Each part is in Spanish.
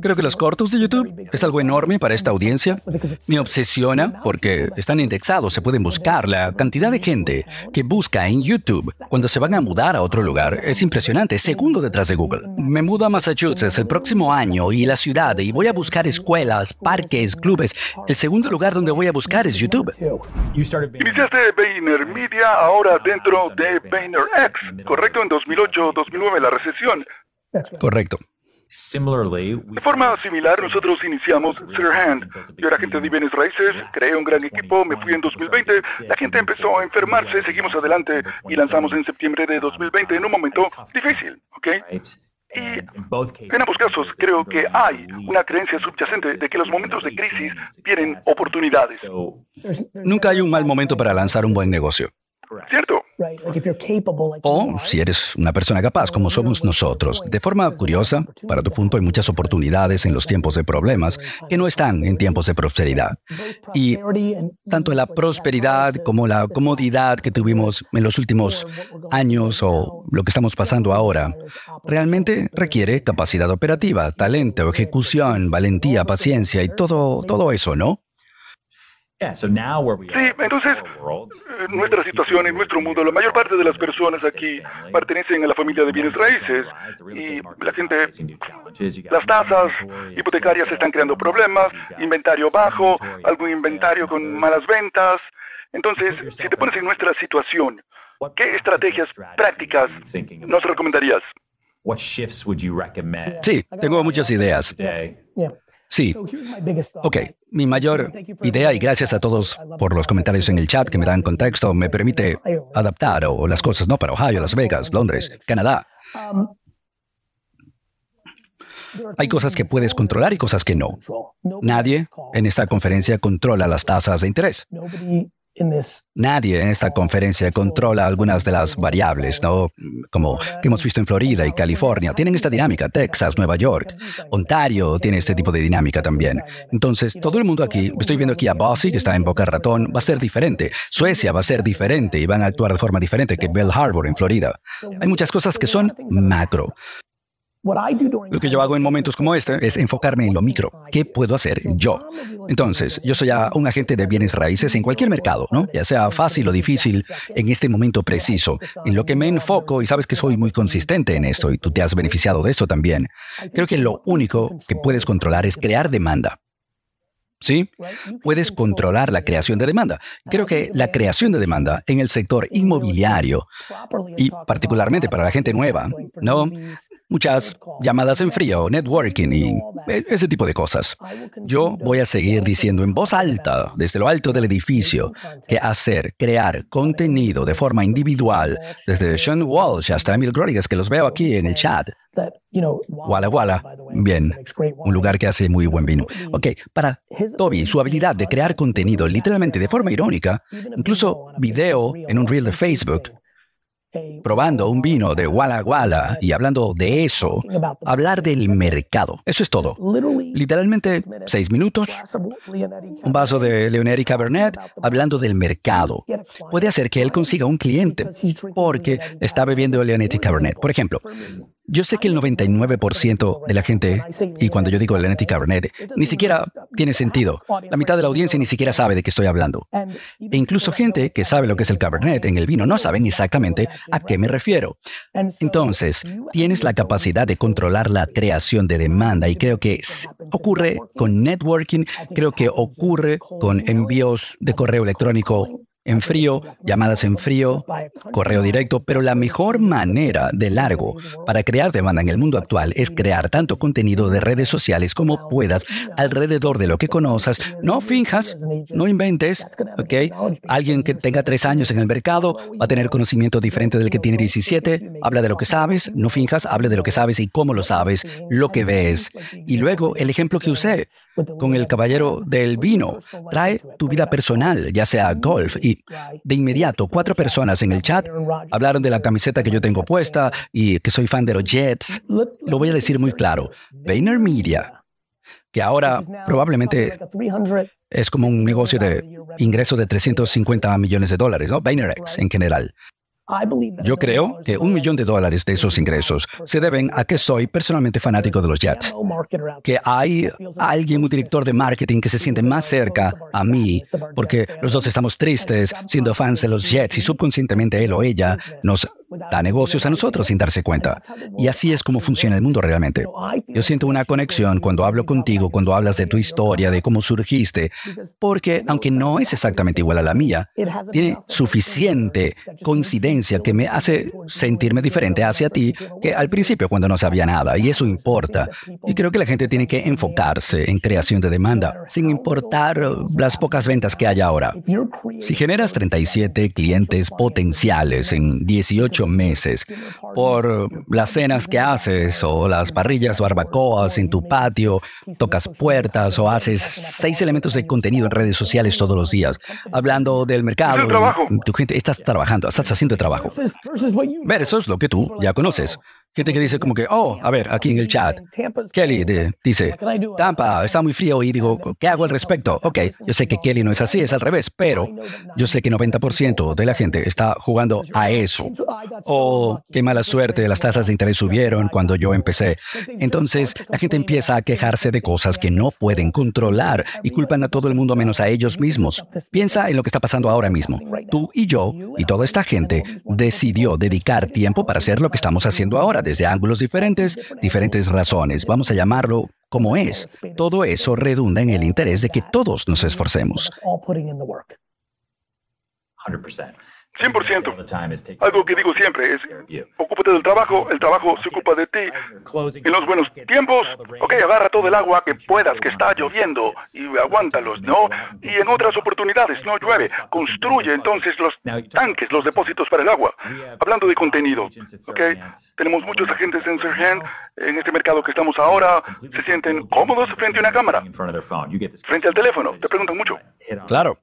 Creo que los cortos de YouTube es algo enorme para esta audiencia. Me obsesiona porque están indexados, se pueden buscar. La cantidad de gente que busca en YouTube cuando se van a mudar a otro lugar es impresionante, segundo detrás de Google. Me mudo a Massachusetts el próximo año y la ciudad y voy a buscar escuelas, parques, clubes. El segundo lugar donde voy a buscar es YouTube. Iniciaste Vayner Media ahora dentro de VaynerX, correcto, en 2008-2009 la recesión. Correcto. De forma similar, nosotros iniciamos Sirhand. Yo era agente de bienes raíces, creé un gran equipo, me fui en 2020, la gente empezó a enfermarse, seguimos adelante y lanzamos en septiembre de 2020 en un momento difícil, ¿ok? Y en ambos casos creo que hay una creencia subyacente de que los momentos de crisis tienen oportunidades. Nunca hay un mal momento para lanzar un buen negocio. ¿Cierto? O si eres una persona capaz, como somos nosotros. De forma curiosa, para tu punto, hay muchas oportunidades en los tiempos de problemas que no están en tiempos de prosperidad. Y tanto la prosperidad como la comodidad que tuvimos en los últimos años o lo que estamos pasando ahora, realmente requiere capacidad operativa, talento, ejecución, valentía, paciencia y todo, todo eso, ¿no? Sí, entonces, en nuestra situación, en nuestro mundo, la mayor parte de las personas aquí pertenecen a la familia de bienes raíces y la gente, las tasas hipotecarias están creando problemas, inventario bajo, algún inventario con malas ventas. Entonces, si te pones en nuestra situación, ¿qué estrategias prácticas nos recomendarías? Sí, tengo muchas ideas. Sí. Ok, mi mayor idea, y gracias a todos por los comentarios en el chat que me dan contexto, me permite adaptar o las cosas, ¿no? Para Ohio, Las Vegas, Londres, Canadá. Um, Hay cosas que puedes controlar y cosas que no. Nadie en esta conferencia controla las tasas de interés. Nadie en esta conferencia controla algunas de las variables, ¿no? Como que hemos visto en Florida y California. Tienen esta dinámica. Texas, Nueva York, Ontario tiene este tipo de dinámica también. Entonces, todo el mundo aquí, estoy viendo aquí a Bossy, que está en Boca Ratón, va a ser diferente. Suecia va a ser diferente y van a actuar de forma diferente que Bell Harbor en Florida. Hay muchas cosas que son macro. Lo que yo hago en momentos como este es enfocarme en lo micro. ¿Qué puedo hacer yo? Entonces, yo soy un agente de bienes raíces en cualquier mercado, ¿no? Ya sea fácil o difícil, en este momento preciso. En lo que me enfoco, y sabes que soy muy consistente en esto, y tú te has beneficiado de eso también, creo que lo único que puedes controlar es crear demanda. ¿Sí? Puedes controlar la creación de demanda. Creo que la creación de demanda en el sector inmobiliario y particularmente para la gente nueva, ¿no? Muchas llamadas en frío, networking y e-, ese tipo de cosas. Yo voy a seguir diciendo en voz alta, desde lo alto del edificio, que hacer, crear contenido de forma individual, desde Sean Walsh hasta Emil Rodriguez, que los veo aquí en el chat. Walla Walla, bien, un lugar que hace muy buen vino. Ok, para Toby, su habilidad de crear contenido literalmente de forma irónica, incluso video en un reel de Facebook, probando un vino de Walla Walla y hablando de eso, hablar del mercado. Eso es todo. Literalmente seis minutos, un vaso de Leoneri Cabernet hablando del mercado. Puede hacer que él consiga un cliente porque está bebiendo Leonetti Cabernet. Por ejemplo, yo sé que el 99% de la gente, y cuando yo digo Leonetti Cabernet, ni siquiera tiene sentido. La mitad de la audiencia ni siquiera sabe de qué estoy hablando. E incluso gente que sabe lo que es el Cabernet en el vino no saben exactamente a qué me refiero. Entonces, tienes la capacidad de controlar la creación de demanda y creo que ocurre con networking, creo que ocurre con envíos de correo electrónico en frío, llamadas en frío, correo directo, pero la mejor manera de largo para crear demanda en el mundo actual es crear tanto contenido de redes sociales como puedas alrededor de lo que conoces. No finjas, no inventes, ¿ok? Alguien que tenga tres años en el mercado va a tener conocimiento diferente del que tiene 17. Habla de lo que sabes, no finjas, hable de lo que sabes y cómo lo sabes, lo que ves. Y luego el ejemplo que usé con el caballero del vino. Trae tu vida personal, ya sea golf. Y de inmediato, cuatro personas en el chat hablaron de la camiseta que yo tengo puesta y que soy fan de los Jets. Lo voy a decir muy claro. Media, que ahora probablemente es como un negocio de ingreso de 350 millones de dólares, ¿no? VaynerX en general. Yo creo que un millón de dólares de esos ingresos se deben a que soy personalmente fanático de los Jets. Que hay alguien, un director de marketing que se siente más cerca a mí, porque los dos estamos tristes siendo fans de los Jets y subconscientemente él o ella nos da negocios a nosotros sin darse cuenta. Y así es como funciona el mundo realmente. Yo siento una conexión cuando hablo contigo, cuando hablas de tu historia, de cómo surgiste, porque aunque no es exactamente igual a la mía, tiene suficiente coincidencia que me hace sentirme diferente hacia ti que al principio cuando no sabía nada. Y eso importa. Y creo que la gente tiene que enfocarse en creación de demanda, sin importar las pocas ventas que haya ahora. Si generas 37 clientes potenciales en 18 meses por las cenas que haces o las parrillas o barbacoas en tu patio, tocas puertas o haces seis elementos de contenido en redes sociales todos los días, hablando del mercado. Tu gente, estás trabajando, estás haciendo trabajo. Ver, eso es lo que tú ya conoces. Gente que dice como que, oh, a ver, aquí en el chat, Kelly dice, Tampa está muy frío y digo, ¿qué hago al respecto? Ok, yo sé que Kelly no es así, es al revés, pero yo sé que 90% de la gente está jugando a eso. Oh, qué mala suerte, las tasas de interés subieron cuando yo empecé. Entonces, la gente empieza a quejarse de cosas que no pueden controlar y culpan a todo el mundo menos a ellos mismos. Piensa en lo que está pasando ahora mismo. Tú y yo y toda esta gente decidió dedicar tiempo para hacer lo que estamos haciendo ahora desde ángulos diferentes, diferentes razones. Vamos a llamarlo como es. Todo eso redunda en el interés de que todos nos esforcemos. 100%. Algo que digo siempre es, ocúpate del trabajo, el trabajo se ocupa de ti. En los buenos tiempos, ok, agarra todo el agua que puedas, que está lloviendo, y aguántalos, ¿no? Y en otras oportunidades, no llueve, construye entonces los tanques, los depósitos para el agua. Hablando de contenido, ok, tenemos muchos agentes en Sergent, en este mercado que estamos ahora, se sienten cómodos frente a una cámara, frente al teléfono, te preguntan mucho. Claro.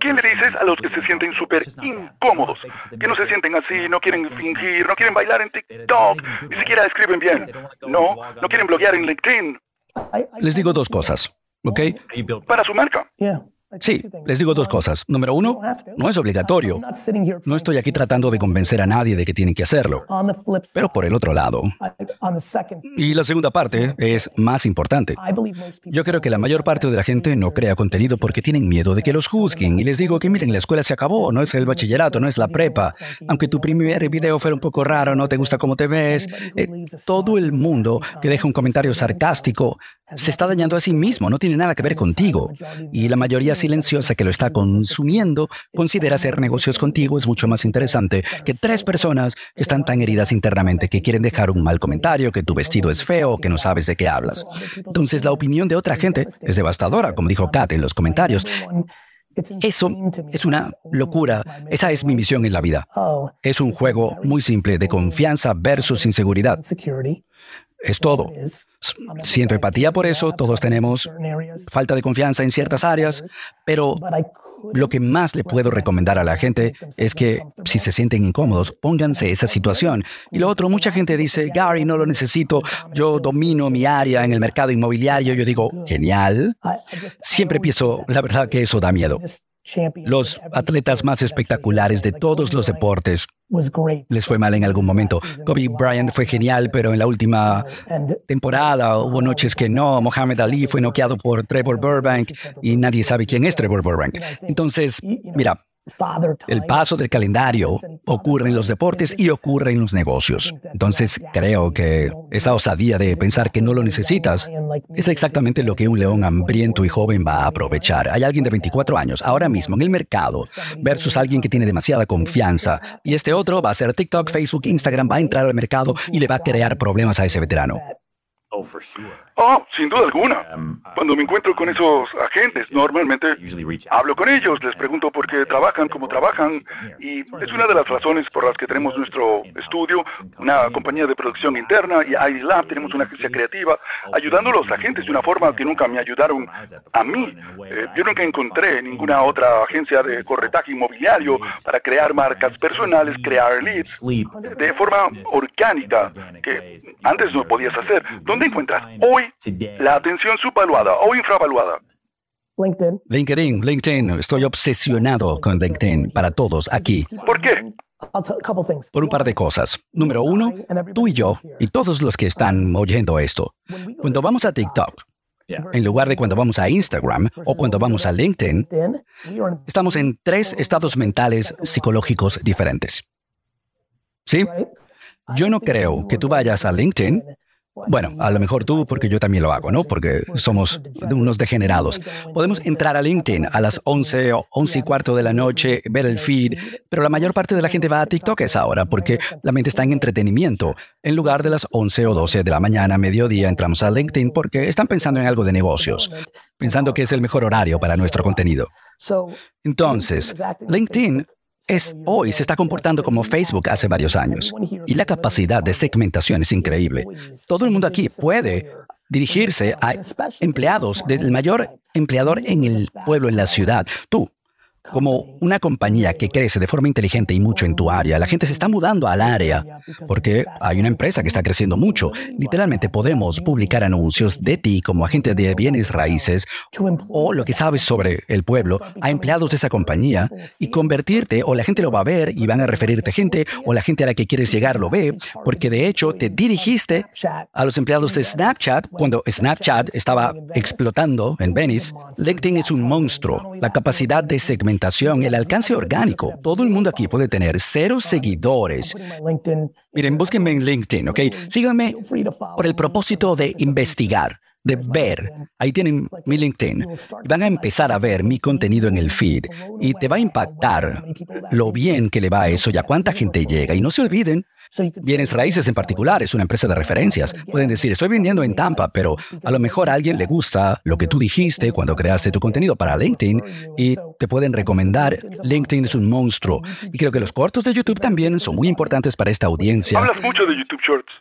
¿Qué le dices a los que se sienten súper incómodos? Que no se sienten así, no quieren fingir, no quieren bailar en TikTok, ni siquiera escriben bien. No, no quieren bloguear en LinkedIn. Les digo dos cosas, ¿ok? Para su marca. Sí, les digo dos cosas. Número uno, no es obligatorio. No estoy aquí tratando de convencer a nadie de que tienen que hacerlo. Pero por el otro lado. Y la segunda parte es más importante. Yo creo que la mayor parte de la gente no crea contenido porque tienen miedo de que los juzguen. Y les digo que miren, la escuela se acabó, no es el bachillerato, no es la prepa. Aunque tu primer video fuera un poco raro, no te gusta cómo te ves, eh, todo el mundo que deja un comentario sarcástico se está dañando a sí mismo, no tiene nada que ver contigo. Y la mayoría silenciosa que lo está consumiendo considera hacer negocios contigo es mucho más interesante que tres personas que están tan heridas internamente que quieren dejar un mal comentario, que tu vestido es feo, que no sabes de qué hablas. Entonces la opinión de otra gente es devastadora, como dijo Kat en los comentarios. Eso es una locura. Esa es mi misión en la vida. Es un juego muy simple de confianza versus inseguridad. Es todo. Siento empatía por eso, todos tenemos falta de confianza en ciertas áreas, pero lo que más le puedo recomendar a la gente es que si se sienten incómodos, pónganse esa situación. Y lo otro, mucha gente dice, Gary, no lo necesito, yo domino mi área en el mercado inmobiliario. Yo digo, genial. Siempre pienso, la verdad que eso da miedo. Los atletas más espectaculares de todos los deportes les fue mal en algún momento. Kobe Bryant fue genial, pero en la última temporada hubo noches que no. Mohamed Ali fue noqueado por Trevor Burbank y nadie sabe quién es Trevor Burbank. Entonces, mira, el paso del calendario ocurre en los deportes y ocurre en los negocios. Entonces creo que esa osadía de pensar que no lo necesitas es exactamente lo que un león hambriento y joven va a aprovechar. Hay alguien de 24 años ahora mismo en el mercado versus alguien que tiene demasiada confianza y este otro va a ser TikTok, Facebook, Instagram, va a entrar al mercado y le va a crear problemas a ese veterano. Oh, sin duda alguna. Um, Cuando me encuentro con esos agentes, normalmente hablo con ellos, les pregunto por qué trabajan, cómo trabajan, y es una de las razones por las que tenemos nuestro estudio, una compañía de producción interna, y ID Lab, tenemos una agencia creativa, ayudando a los agentes de una forma que nunca me ayudaron a mí. Eh, yo nunca encontré ninguna otra agencia de corretaje inmobiliario para crear marcas personales, crear leads, de forma orgánica, que antes no podías hacer. ¿Dónde encuentras hoy la atención subvaluada o infravaluada. LinkedIn, LinkedIn. Estoy obsesionado con LinkedIn para todos aquí. ¿Por qué? Por un par de cosas. Número uno, tú y yo, y todos los que están oyendo esto, cuando vamos a TikTok, en lugar de cuando vamos a Instagram o cuando vamos a LinkedIn, estamos en tres estados mentales psicológicos diferentes. ¿Sí? Yo no creo que tú vayas a LinkedIn bueno, a lo mejor tú, porque yo también lo hago, ¿no? Porque somos unos degenerados. Podemos entrar a LinkedIn a las 11 o 11 y cuarto de la noche, ver el feed, pero la mayor parte de la gente va a TikTok esa hora porque la mente está en entretenimiento. En lugar de las 11 o 12 de la mañana, mediodía, entramos a LinkedIn porque están pensando en algo de negocios, pensando que es el mejor horario para nuestro contenido. Entonces, LinkedIn es hoy se está comportando como Facebook hace varios años. Y la capacidad de segmentación es increíble. Todo el mundo aquí puede dirigirse a empleados del mayor empleador en el pueblo, en la ciudad. Tú, como una compañía que crece de forma inteligente y mucho en tu área, la gente se está mudando al área porque hay una empresa que está creciendo mucho. Literalmente podemos publicar anuncios de ti como agente de bienes raíces o lo que sabes sobre el pueblo a empleados de esa compañía y convertirte o la gente lo va a ver y van a referirte gente o la gente a la que quieres llegar lo ve porque de hecho te dirigiste a los empleados de Snapchat cuando Snapchat estaba explotando en Venice. LinkedIn es un monstruo. La capacidad de segmentar el alcance orgánico. Todo el mundo aquí puede tener cero seguidores. Miren, búsquenme en LinkedIn, ¿ok? Síganme por el propósito de investigar de ver. Ahí tienen mi LinkedIn. Van a empezar a ver mi contenido en el feed y te va a impactar lo bien que le va a eso y a cuánta gente llega. Y no se olviden, Bienes Raíces en particular es una empresa de referencias. Pueden decir, estoy vendiendo en Tampa, pero a lo mejor a alguien le gusta lo que tú dijiste cuando creaste tu contenido para LinkedIn y te pueden recomendar. LinkedIn es un monstruo. Y creo que los cortos de YouTube también son muy importantes para esta audiencia. Hablas mucho de YouTube Shorts.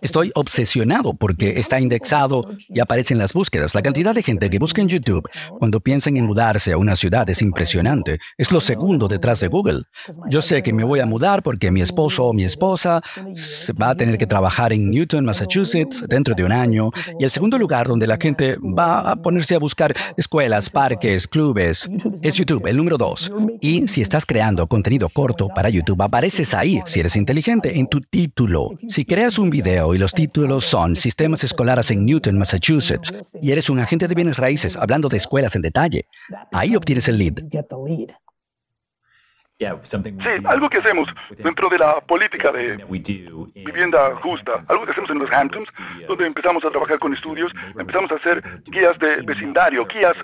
Estoy obsesionado porque está indexado y aparece en las búsquedas. La cantidad de gente que busca en YouTube cuando piensan en mudarse a una ciudad es impresionante. Es lo segundo detrás de Google. Yo sé que me voy a mudar porque mi esposo o mi esposa va a tener que trabajar en Newton, Massachusetts, dentro de un año. Y el segundo lugar donde la gente va a ponerse a buscar escuelas, parques, clubes, es YouTube, el número dos. Y si estás creando contenido corto para YouTube, apareces ahí, si eres inteligente, en tu título. Si creas un video y los títulos son Sistemas Escolares en Newton, Massachusetts, y eres un agente de bienes raíces hablando de escuelas en detalle, ahí obtienes el lead. Sí, algo que hacemos dentro de la política de vivienda justa, algo que hacemos en los Hamptons, donde empezamos a trabajar con estudios, empezamos a hacer guías de vecindario, guías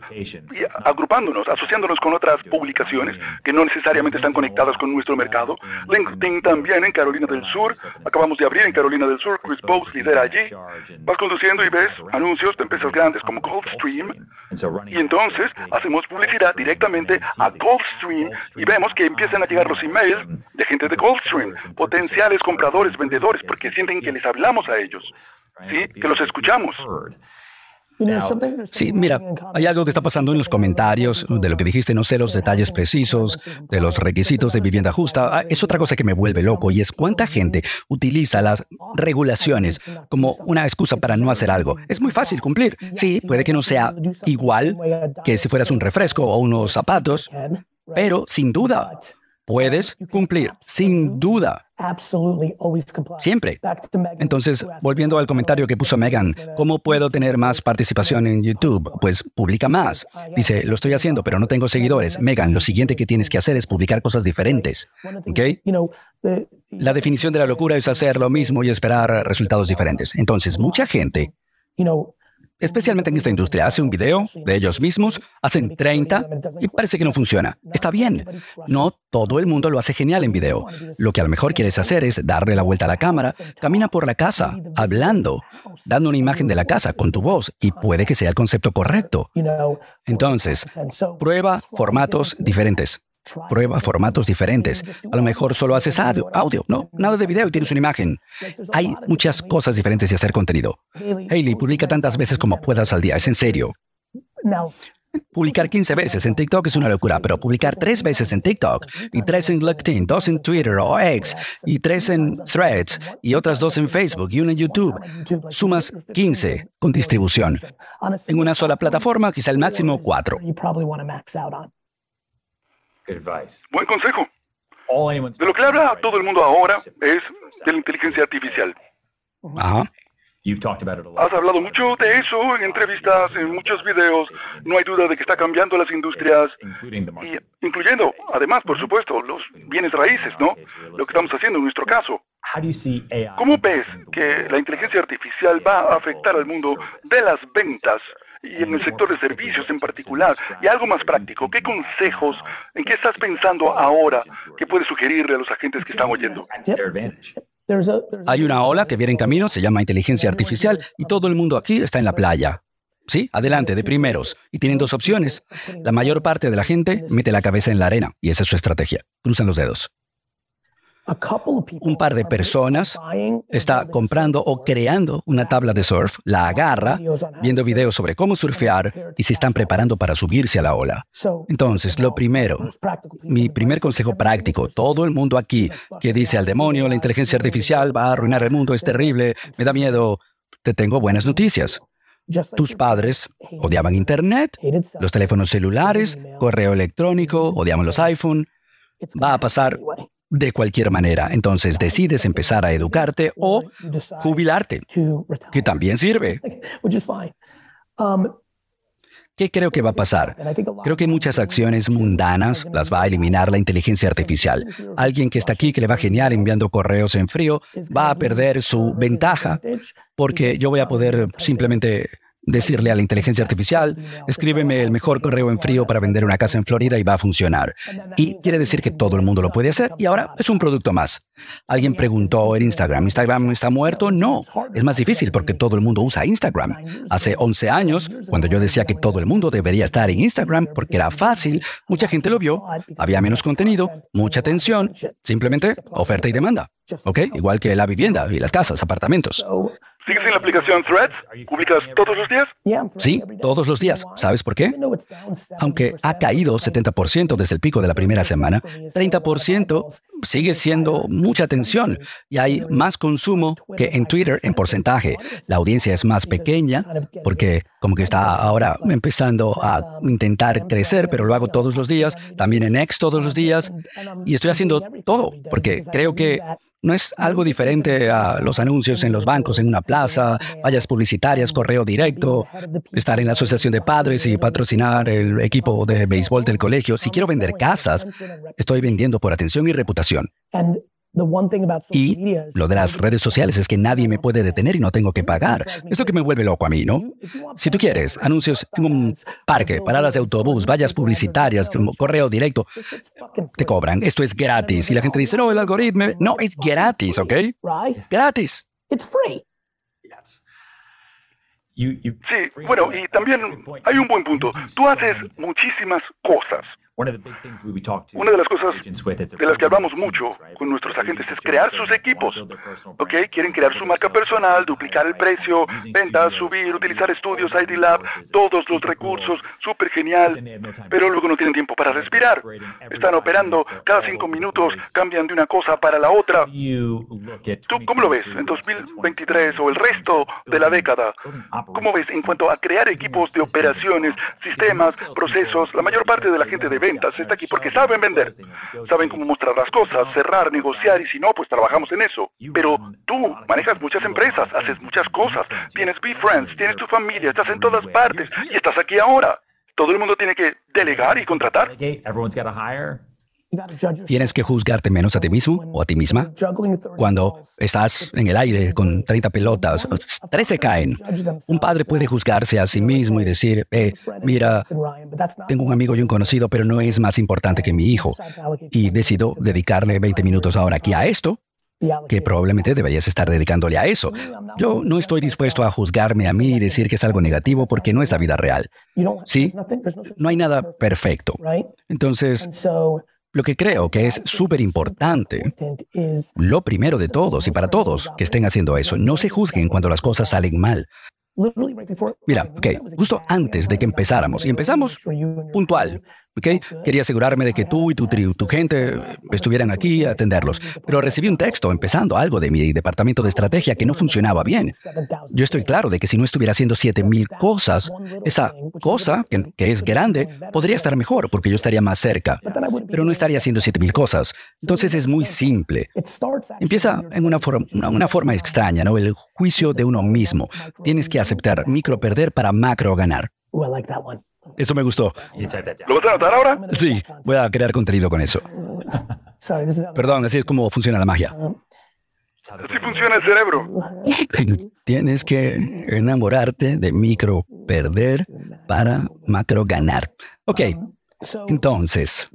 agrupándonos, asociándonos con otras publicaciones que no necesariamente están conectadas con nuestro mercado. LinkedIn también en Carolina del Sur, acabamos de abrir en Carolina del Sur, Chris Bowes lidera allí. Vas conduciendo y ves anuncios de empresas grandes como Goldstream y entonces hacemos publicidad directamente a Goldstream y vemos que empieza empiezan a llegar los emails de gente de Goldstream, potenciales compradores, vendedores, porque sienten que les hablamos a ellos, ¿sí? que los escuchamos. Sí, mira, hay algo que está pasando en los comentarios de lo que dijiste, no sé los detalles precisos de los requisitos de vivienda justa. Ah, es otra cosa que me vuelve loco y es cuánta gente utiliza las regulaciones como una excusa para no hacer algo. Es muy fácil cumplir. Sí, puede que no sea igual que si fueras un refresco o unos zapatos, pero sin duda puedes cumplir, sin duda. Siempre. Entonces, volviendo al comentario que puso Megan, ¿cómo puedo tener más participación en YouTube? Pues publica más. Dice, lo estoy haciendo, pero no tengo seguidores. Megan, lo siguiente que tienes que hacer es publicar cosas diferentes. ¿Ok? La definición de la locura es hacer lo mismo y esperar resultados diferentes. Entonces, mucha gente especialmente en esta industria, hace un video de ellos mismos, hacen 30 y parece que no funciona. Está bien. No todo el mundo lo hace genial en video. Lo que a lo mejor quieres hacer es darle la vuelta a la cámara, camina por la casa, hablando, dando una imagen de la casa con tu voz y puede que sea el concepto correcto. Entonces, prueba formatos diferentes. Prueba formatos diferentes. A lo mejor solo haces audio, no, nada de video y tienes una imagen. Hay muchas cosas diferentes de hacer contenido. Hailey, publica tantas veces como puedas al día, es en serio. Publicar 15 veces en TikTok es una locura, pero publicar tres veces en TikTok y tres en LinkedIn, dos en Twitter o X y tres en Threads y otras dos en Facebook y una en YouTube, sumas 15 con distribución. En una sola plataforma, quizá el máximo cuatro. Buen consejo. De lo que habla todo el mundo ahora es de la inteligencia artificial. Ajá. Has hablado mucho de eso en entrevistas, en muchos videos. No hay duda de que está cambiando las industrias, incluyendo, además, por supuesto, los bienes raíces, ¿no? Lo que estamos haciendo en nuestro caso. ¿Cómo ves que la inteligencia artificial va a afectar al mundo de las ventas y en el sector de servicios en particular? Y algo más práctico, ¿qué consejos, en qué estás pensando ahora que puedes sugerirle a los agentes que están oyendo? Hay una ola que viene en camino, se llama inteligencia artificial, y todo el mundo aquí está en la playa. Sí, adelante, de primeros. Y tienen dos opciones. La mayor parte de la gente mete la cabeza en la arena, y esa es su estrategia. Cruzan los dedos. Un par de personas está comprando o creando una tabla de surf, la agarra, viendo videos sobre cómo surfear y se están preparando para subirse a la ola. Entonces, lo primero, mi primer consejo práctico, todo el mundo aquí que dice al demonio, la inteligencia artificial va a arruinar el mundo, es terrible, me da miedo, te tengo buenas noticias. Tus padres odiaban Internet, los teléfonos celulares, correo electrónico, odiaban los iPhone. Va a pasar de cualquier manera. Entonces decides empezar a educarte o jubilarte, que también sirve. Um, ¿Qué creo que va a pasar? Creo que muchas acciones mundanas las va a eliminar la inteligencia artificial. Alguien que está aquí, que le va genial enviando correos en frío, va a perder su ventaja porque yo voy a poder simplemente decirle a la inteligencia artificial, escríbeme el mejor correo en frío para vender una casa en Florida y va a funcionar. Y quiere decir que todo el mundo lo puede hacer y ahora es un producto más. Alguien preguntó en Instagram, ¿Instagram está muerto? No, es más difícil porque todo el mundo usa Instagram. Hace 11 años, cuando yo decía que todo el mundo debería estar en Instagram porque era fácil, mucha gente lo vio, había menos contenido, mucha atención, simplemente oferta y demanda. ¿Ok? Igual que la vivienda y las casas, apartamentos. ¿Sigues en la aplicación Threads? ¿Publicas todos los días? Sí, todos los días. ¿Sabes por qué? Aunque ha caído 70% desde el pico de la primera semana, 30% sigue siendo mucha atención y hay más consumo que en Twitter en porcentaje. La audiencia es más pequeña porque como que está ahora empezando a intentar crecer, pero lo hago todos los días, también en X todos los días y estoy haciendo todo porque creo que no es algo diferente a los anuncios en los bancos, en una plaza, vallas publicitarias, correo directo, estar en la asociación de padres y patrocinar el equipo de béisbol del colegio. Si quiero vender casas, estoy vendiendo por atención y reputación. Y lo de las redes sociales es que nadie me puede detener y no tengo que pagar. Esto que me vuelve loco a mí, ¿no? Si tú quieres anuncios en un parque, paradas de autobús, vallas publicitarias, correo directo, te cobran. Esto es gratis. Y la gente dice, no, el algoritmo. No, es gratis, ¿ok? Gratis. Sí, bueno, y también hay un buen punto. Tú haces muchísimas cosas. Una de las cosas de las que hablamos mucho con nuestros agentes es crear sus equipos. ¿Ok? Quieren crear su marca personal, duplicar el precio, ventas, subir, utilizar estudios, ID Lab, todos los recursos, súper genial. Pero luego no tienen tiempo para respirar. Están operando cada cinco minutos, cambian de una cosa para la otra. ¿Tú cómo lo ves en 2023 o el resto de la década? ¿Cómo ves en cuanto a crear equipos de operaciones, sistemas, procesos? La mayor parte de la gente de ventas está aquí porque saben vender, saben cómo mostrar las cosas, cerrar, negociar y si no, pues trabajamos en eso. Pero tú manejas muchas empresas, haces muchas cosas, tienes friends, tienes tu familia, estás en todas partes y estás aquí ahora. Todo el mundo tiene que delegar y contratar. Tienes que juzgarte menos a ti mismo o a ti misma. Cuando estás en el aire con 30 pelotas, 13 caen. Un padre puede juzgarse a sí mismo y decir, eh, mira, tengo un amigo y un conocido, pero no es más importante que mi hijo. Y decido dedicarle 20 minutos ahora aquí a esto, que probablemente deberías estar dedicándole a eso. Yo no estoy dispuesto a juzgarme a mí y decir que es algo negativo porque no es la vida real. ¿Sí? No hay nada perfecto. Entonces, lo que creo que es súper importante, lo primero de todos y para todos que estén haciendo eso, no se juzguen cuando las cosas salen mal. Mira, ok, justo antes de que empezáramos, y empezamos puntual, Quería asegurarme de que tú y tu, tu gente estuvieran aquí a atenderlos. Pero recibí un texto empezando algo de mi departamento de estrategia que no funcionaba bien. Yo estoy claro de que si no estuviera haciendo 7000 cosas, esa cosa, que, es grande, podría estar mejor porque yo estaría más cerca. Pero no estaría haciendo 7000 cosas. Entonces es muy simple. Empieza en una, forma, una, forma extraña, ¿no? El juicio de uno mismo. Tienes que aceptar micro perder para macro ganar. Eso me gustó. ¿Lo vas a anotar ahora? Sí, voy a crear contenido con eso. Perdón, así es como funciona la magia. Así funciona el cerebro. Tienes que enamorarte de micro perder para macro ganar. Ok, entonces,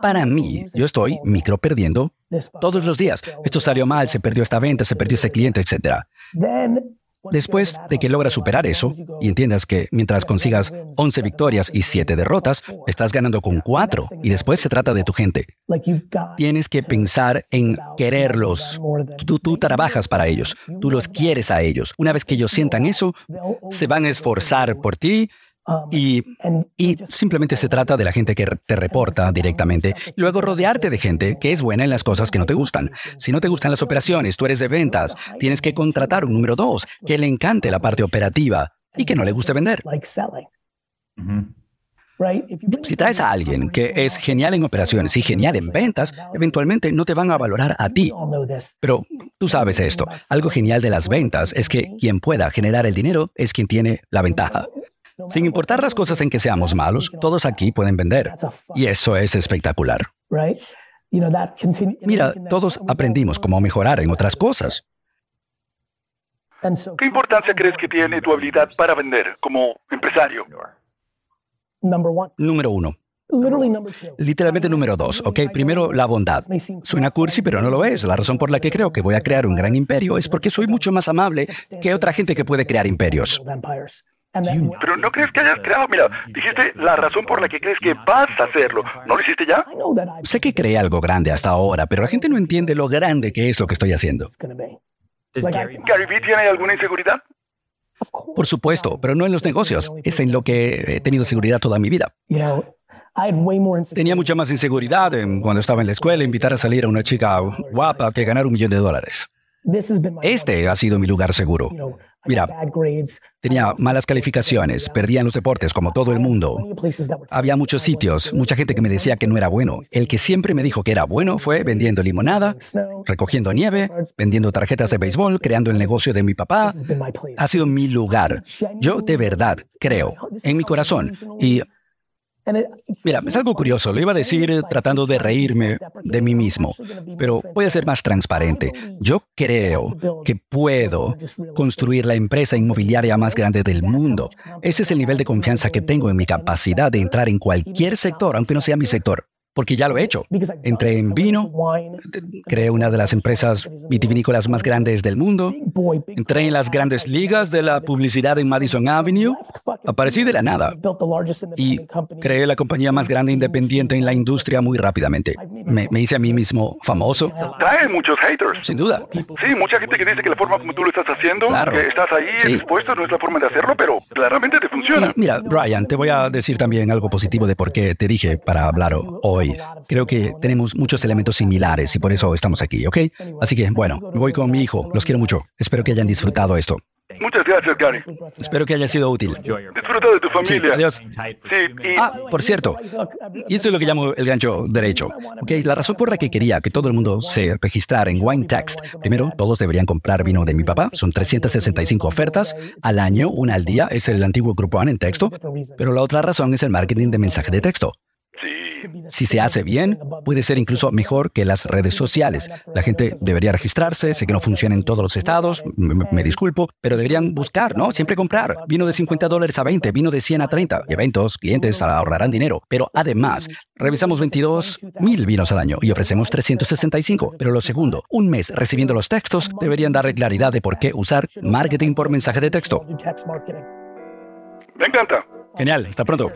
para mí, yo estoy micro perdiendo todos los días. Esto salió mal, se perdió esta venta, se perdió ese cliente, etc. Después de que logras superar eso y entiendas que mientras consigas 11 victorias y 7 derrotas, estás ganando con 4 y después se trata de tu gente. Tienes que pensar en quererlos. Tú, tú trabajas para ellos, tú los quieres a ellos. Una vez que ellos sientan eso, se van a esforzar por ti y, simplemente se trata de la gente que te reporta directamente. Luego rodearte de gente que es buena en las cosas que no te gustan. Si no te gustan las operaciones, tú eres de ventas, tienes que contratar un número dos que le encante la parte operativa y que no le guste vender. Si traes a alguien que es genial en operaciones y genial en ventas, eventualmente no te van a valorar a ti. Pero tú sabes esto. Algo genial de las ventas es que quien pueda generar el dinero es quien tiene la ventaja. Sin importar las cosas en que seamos malos, todos aquí pueden vender. Y eso es espectacular. Mira, todos aprendimos cómo mejorar en otras cosas. ¿Qué importancia crees que tiene tu habilidad para vender como empresario? Número uno. Literalmente número dos, ¿ok? Primero, la bondad. Suena cursi, pero no lo es. La razón por la que creo que voy a crear un gran imperio es porque soy mucho más amable que otra gente que puede crear imperios. Pero no crees que hayas creado, mira, dijiste la razón por la que crees que vas a hacerlo. ¿No lo hiciste ya? Sé que creé algo grande hasta ahora, pero la gente no entiende lo grande que es lo que estoy haciendo. ¿Gary Vee tiene alguna inseguridad? Por supuesto, pero no en los negocios. Es en lo que he tenido seguridad toda mi vida. Tenía mucha más inseguridad en, cuando estaba en la escuela invitar a salir a una chica guapa que ganar un millón de dólares. Este ha sido mi lugar seguro. Mira, tenía malas calificaciones, perdía en los deportes como todo el mundo. Había muchos sitios, mucha gente que me decía que no era bueno. El que siempre me dijo que era bueno fue vendiendo limonada, recogiendo nieve, vendiendo tarjetas de béisbol, creando el negocio de mi papá. Ha sido mi lugar. Yo de verdad creo en mi corazón y Mira, es algo curioso, lo iba a decir tratando de reírme de mí mismo, pero voy a ser más transparente. Yo creo que puedo construir la empresa inmobiliaria más grande del mundo. Ese es el nivel de confianza que tengo en mi capacidad de entrar en cualquier sector, aunque no sea mi sector porque ya lo he hecho. Entré en vino, creé una de las empresas vitivinícolas más grandes del mundo, entré en las grandes ligas de la publicidad en Madison Avenue, aparecí de la nada. Y creé la compañía más grande independiente en la industria muy rápidamente. Me, hice a mí mismo famoso. Trae muchos haters. Sin duda. Sí, mucha gente que dice que la forma como tú lo estás haciendo, que estás ahí expuesto, no es la forma de hacerlo, pero claramente te funciona. mira, Brian, te voy a decir también algo positivo de por qué te dije para hablar hoy. Creo que tenemos muchos elementos similares y por eso estamos aquí, ¿ok? Así que, bueno, me voy con mi hijo. Los quiero mucho. Espero que hayan disfrutado esto. Muchas gracias, Gary. Espero que haya sido útil. Disfruta de tu familia. adiós. Sí, Ah, por cierto, y esto es lo que llamo el gancho derecho. Okay, la razón por la que quería que todo el mundo se registrara en Wine Text, primero, todos deberían comprar vino de mi papá. Son 365 ofertas al año, una al día. Es el antiguo Groupon en texto. Pero la otra razón es el marketing de mensaje de texto. Si se hace bien, puede ser incluso mejor que las redes sociales. La gente debería registrarse, sé que no funciona en todos los estados, me, disculpo, pero deberían buscar, ¿no? Siempre comprar. Vino de 50 dólares a 20, vino de 100 a 30. Eventos, clientes ahorrarán dinero. Pero además, revisamos 22 mil vinos al año y ofrecemos 365. Pero lo segundo, un mes recibiendo los textos, deberían darle claridad de por qué usar marketing por mensaje de texto. Me encanta. Genial, hasta pronto.